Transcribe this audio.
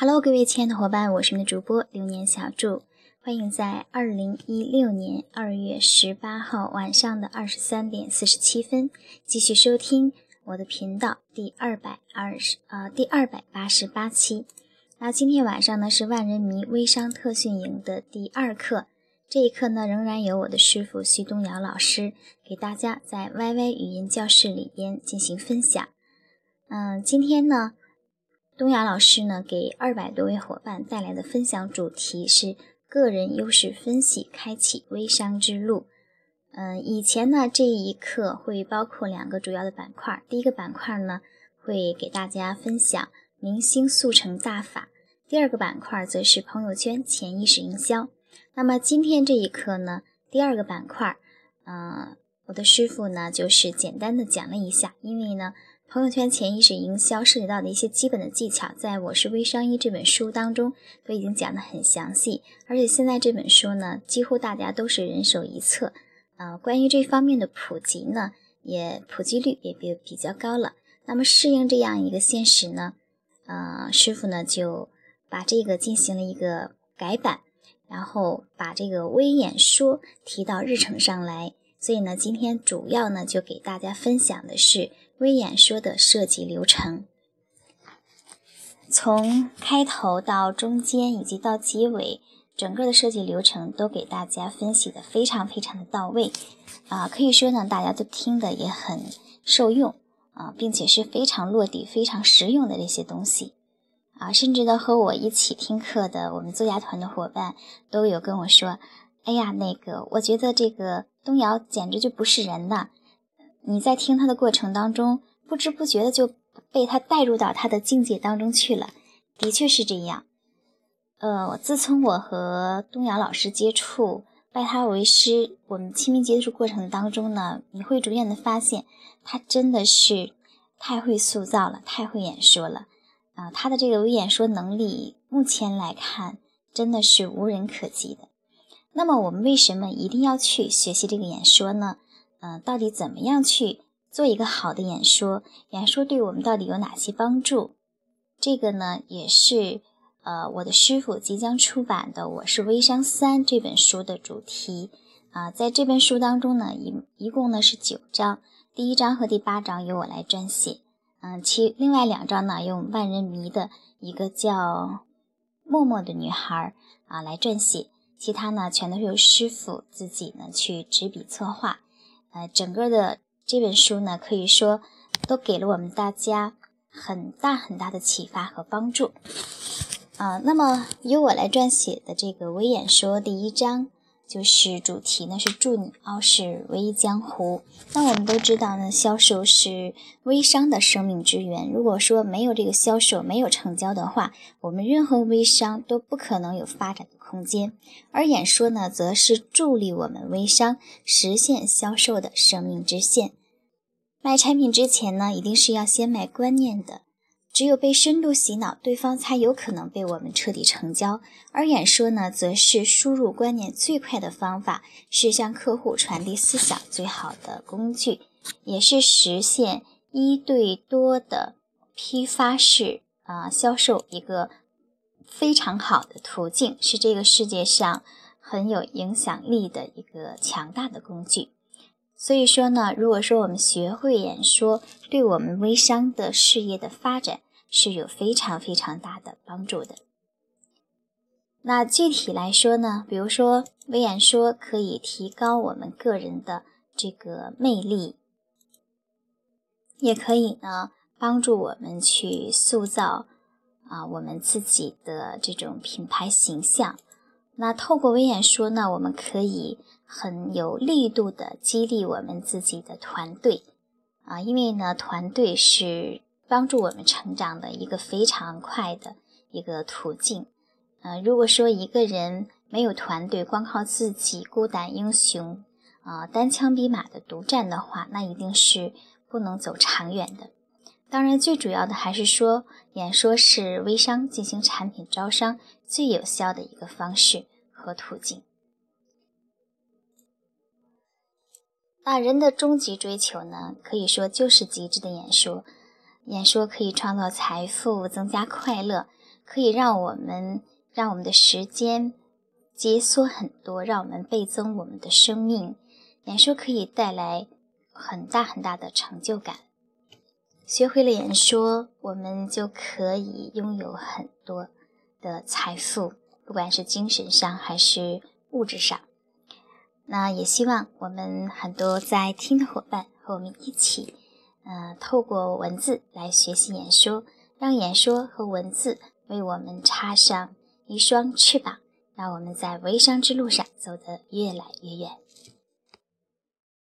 Hello，各位亲爱的伙伴，我是你的主播流年小祝，欢迎在二零一六年二月十八号晚上的二十三点四十七分继续收听我的频道第二百二十呃第二百八十八期。那今天晚上呢是万人迷微商特训营的第二课，这一课呢仍然由我的师傅徐东尧老师给大家在 YY 语音教室里边进行分享。嗯，今天呢。东雅老师呢，给二百多位伙伴带来的分享主题是个人优势分析，开启微商之路。嗯，以前呢，这一课会包括两个主要的板块。第一个板块呢，会给大家分享明星速成大法；第二个板块则是朋友圈潜意识营销。那么今天这一课呢，第二个板块，嗯，我的师傅呢，就是简单的讲了一下，因为呢。朋友圈潜意识营销涉及到的一些基本的技巧，在我是微商一这本书当中都已经讲得很详细，而且现在这本书呢，几乎大家都是人手一册，呃，关于这方面的普及呢，也普及率也比比较高了。那么适应这样一个现实呢，呃，师傅呢就把这个进行了一个改版，然后把这个微演说提到日程上来，所以呢，今天主要呢就给大家分享的是。微演说的设计流程，从开头到中间以及到结尾，整个的设计流程都给大家分析的非常非常的到位啊！可以说呢，大家都听的也很受用啊，并且是非常落地、非常实用的这些东西啊！甚至呢，和我一起听课的我们作家团的伙伴都有跟我说：“哎呀，那个，我觉得这个东瑶简直就不是人了。”你在听他的过程当中，不知不觉的就被他带入到他的境界当中去了，的确是这样。呃，自从我和东阳老师接触，拜他为师，我们亲密接触过程当中呢，你会逐渐的发现，他真的是太会塑造了，太会演说了。啊，他的这个演说能力，目前来看真的是无人可及的。那么，我们为什么一定要去学习这个演说呢？嗯，到底怎么样去做一个好的演说？演说对我们到底有哪些帮助？这个呢，也是呃我的师傅即将出版的《我是微商三》这本书的主题啊。在这本书当中呢，一一共呢是九章，第一章和第八章由我来撰写，嗯，其另外两章呢用万人迷的一个叫默默的女孩啊来撰写，其他呢全都是由师傅自己呢去执笔策划。呃，整个的这本书呢，可以说都给了我们大家很大很大的启发和帮助。啊，那么由我来撰写的这个微演说第一章，就是主题呢是祝你傲视微江湖。那我们都知道呢，销售是微商的生命之源。如果说没有这个销售，没有成交的话，我们任何微商都不可能有发展的。空间，而演说呢，则是助力我们微商实现销售的生命之线。卖产品之前呢，一定是要先卖观念的。只有被深度洗脑，对方才有可能被我们彻底成交。而演说呢，则是输入观念最快的方法，是向客户传递思想最好的工具，也是实现一对多的批发式啊销售一个。非常好的途径是这个世界上很有影响力的一个强大的工具。所以说呢，如果说我们学会演说，对我们微商的事业的发展是有非常非常大的帮助的。那具体来说呢，比如说微演说可以提高我们个人的这个魅力，也可以呢帮助我们去塑造。啊，我们自己的这种品牌形象，那透过微演说呢，我们可以很有力度的激励我们自己的团队啊，因为呢，团队是帮助我们成长的一个非常快的一个途径。呃，如果说一个人没有团队，光靠自己孤胆英雄啊，单枪匹马的独占的话，那一定是不能走长远的。当然，最主要的还是说，演说是微商进行产品招商最有效的一个方式和途径。那人的终极追求呢，可以说就是极致的演说。演说可以创造财富，增加快乐，可以让我们让我们的时间节缩很多，让我们倍增我们的生命。演说可以带来很大很大的成就感。学会了演说，我们就可以拥有很多的财富，不管是精神上还是物质上。那也希望我们很多在听的伙伴和我们一起，呃，透过文字来学习演说，让演说和文字为我们插上一双翅膀，让我们在微商之路上走得越来越远。